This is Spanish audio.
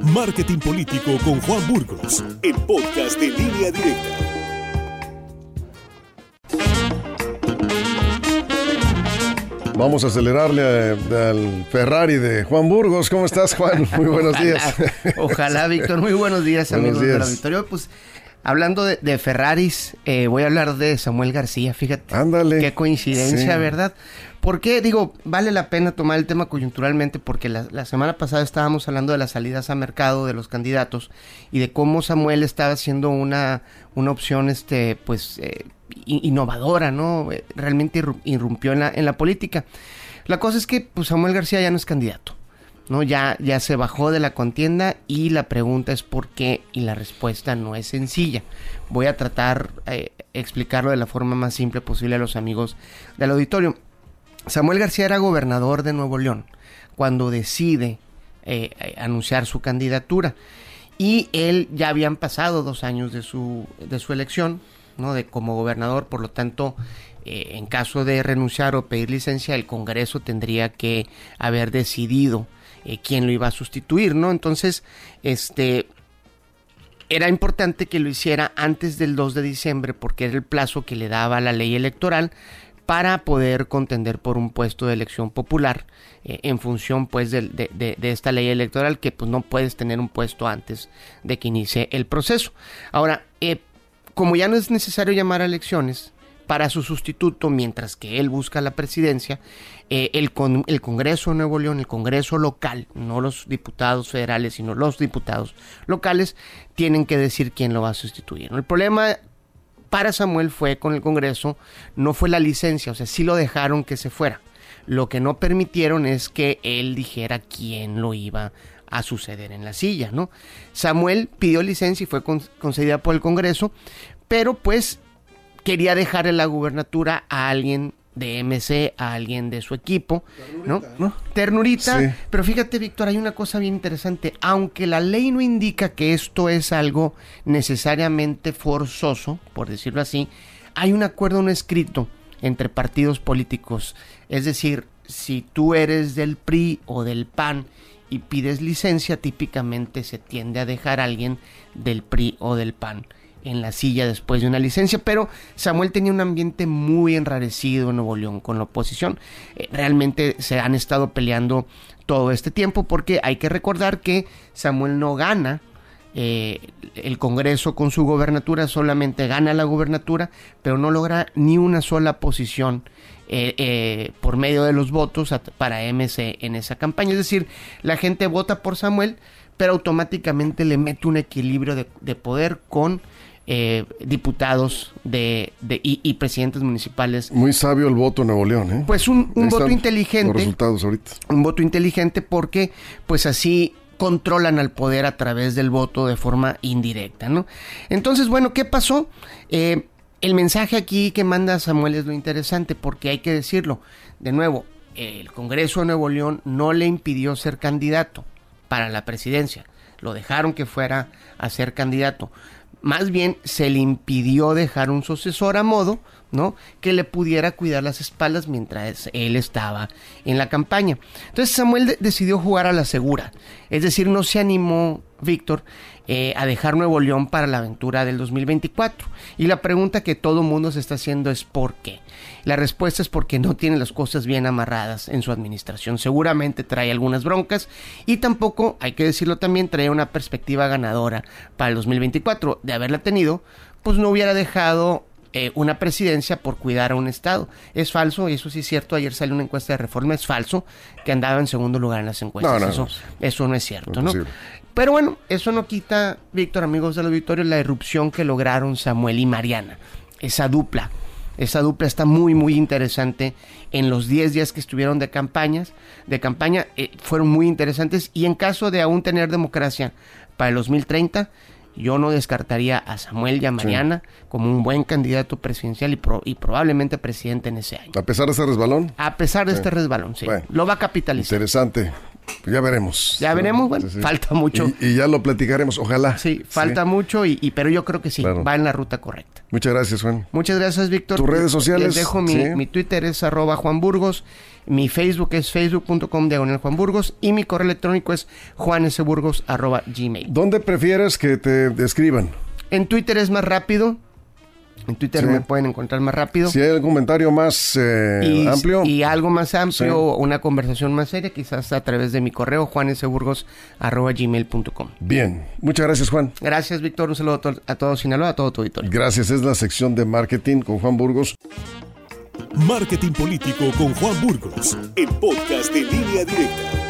Marketing Político con Juan Burgos, el podcast de línea directa. Vamos a acelerarle a- al Ferrari de Juan Burgos. ¿Cómo estás, Juan? Muy buenos días. Ojalá, Víctor. Muy buenos días, Buenos amigos de la. Victoria. Pues, hablando de, de Ferraris, eh, voy a hablar de Samuel García. Fíjate. Ándale. Qué coincidencia, Sí. ¿verdad? ¿Por qué? Digo, vale la pena tomar el tema coyunturalmente porque la, semana pasada estábamos hablando de las salidas a mercado de los candidatos y de cómo Samuel estaba haciendo una, una opción, este, pues, eh, innovadora, ¿no? Eh, Realmente irru- irrumpió en la, en la política. La cosa es que, pues, Samuel García ya no es candidato. ¿no? Ya, ya se bajó de la contienda y la pregunta es por qué y la respuesta no es sencilla. Voy a tratar eh, explicarlo de la forma más simple posible a los amigos del auditorio. Samuel García era gobernador de Nuevo León cuando decide eh, eh, anunciar su candidatura y él ya habían pasado dos años de su, de su elección, ¿no? De como gobernador, por lo tanto, eh, en caso de renunciar o pedir licencia, el Congreso tendría que haber decidido quién lo iba a sustituir, ¿no? Entonces, este, era importante que lo hiciera antes del 2 de diciembre porque era el plazo que le daba la ley electoral para poder contender por un puesto de elección popular eh, en función pues de, esta ley electoral que pues no puedes tener un puesto antes de que inicie el proceso. Ahora, eh, como ya no es necesario llamar a elecciones para su sustituto mientras que él busca la presidencia, eh, el, con- el Congreso de Nuevo León, el Congreso local, no los diputados federales, sino los diputados locales, tienen que decir quién lo va a sustituir. El problema para Samuel fue con el Congreso, no fue la licencia, o sea, sí lo dejaron que se fuera. Lo que no permitieron es que él dijera quién lo iba a suceder en la silla, ¿no? Samuel pidió licencia y fue con- concedida por el Congreso, pero pues quería dejarle la gubernatura a alguien de MC, a alguien de su equipo, ¿no? Ternurita, Sí. pero fíjate, Víctor, hay una cosa bien interesante. Aunque la ley no indica que esto es algo necesariamente forzoso, por decirlo así, hay un acuerdo no escrito entre partidos políticos. Es decir, si tú eres del PRI o del PAN y pides licencia, típicamente se tiende a dejar a alguien del PRI o del PAN en la silla después de una licencia, pero Samuel tenía un ambiente muy enrarecido en Nuevo León con la oposición. Eh, realmente se han estado peleando todo este tiempo porque hay que recordar que Samuel no gana eh, el Congreso con su gobernatura, solamente gana la gobernatura, pero no logra ni una sola posición eh, por medio de los votos para MC en esa campaña. Es decir, la gente vota por Samuel, pero automáticamente le mete un equilibrio de poder con eh, diputados de, de- y, y presidentes municipales. Muy sabio el voto en Nuevo León, ¿eh? Pues un, voto inteligente Los resultados ahorita. un voto inteligente porque pues así controlan al poder a través del voto de forma indirecta, ¿no? Entonces, bueno, ¿qué pasó? Eh, el mensaje aquí que manda Samuel es lo interesante porque hay que decirlo. De nuevo, el Congreso de Nuevo León no le impidió ser candidato para la presidencia. Lo dejaron que fuera a ser candidato. Más bien se le impidió dejar un sucesor a modo, ¿no? Que le pudiera cuidar las espaldas mientras él estaba en la campaña. Entonces Samuel de- decidió jugar a la segura. Es decir, no se animó, Víctor, eh, a dejar Nuevo León para la aventura del 2024. Y la pregunta que todo mundo se está haciendo es ¿por qué? La respuesta es porque no tiene las cosas bien amarradas en su administración. Seguramente trae algunas broncas y tampoco, hay que decirlo también, trae una perspectiva ganadora para el 2024. De haberla tenido, pues no hubiera dejado eh, una presidencia por cuidar a un Estado. Es falso, y eso sí es cierto, ayer salió una encuesta de reforma, es falso que andaba en segundo lugar en las encuestas. No, no, eso, no. eso no es cierto, ¿no? Pero bueno, eso no quita, Víctor, amigos del auditorio, la irrupción que lograron Samuel y Mariana. Esa dupla. Esa dupla está muy, muy interesante. En los 10 días que estuvieron de campañas, de campaña, eh, fueron muy interesantes. Y en caso de aún tener democracia para el 2030, yo no descartaría a Samuel y a Mariana como un buen candidato presidencial y, pro- y probablemente presidente en ese año. A pesar de ese resbalón, A pesar de Sí. este resbalón, sí. Bueno. Lo va a capitalizar. interesante. Pues ya veremos. Ya veremos, bueno, Sí, sí. falta mucho. Y, y ya lo platicaremos, ojalá. Sí, falta mucho, y, y- pero yo creo que sí, Claro. va en la ruta correcta. Muchas gracias, Juan. Muchas gracias, Víctor. ¿Tus redes sociales? Les dejo mi, mi Twitter es arroba Juan Burgos, mi Facebook es facebook.com diagonal Juan Burgos y mi correo electrónico es juanesburgos arroba gmail. ¿Dónde prefieres que te escriban? En Twitter es más rápido. En Twitter Sí. me pueden encontrar más rápido. Si hay algún comentario más eh, y, amplio, y algo más amplio, Sí. una conversación más seria, quizás a través de mi correo juanesburgos.gmail.com. bien. Muchas gracias, Juan. Gracias, Víctor. Un saludo a, to- a todo Sinaloa, a todo tu auditorio. Gracias. Es la sección de marketing con Juan Burgos. Marketing Político con Juan Burgos, el podcast de línea directa.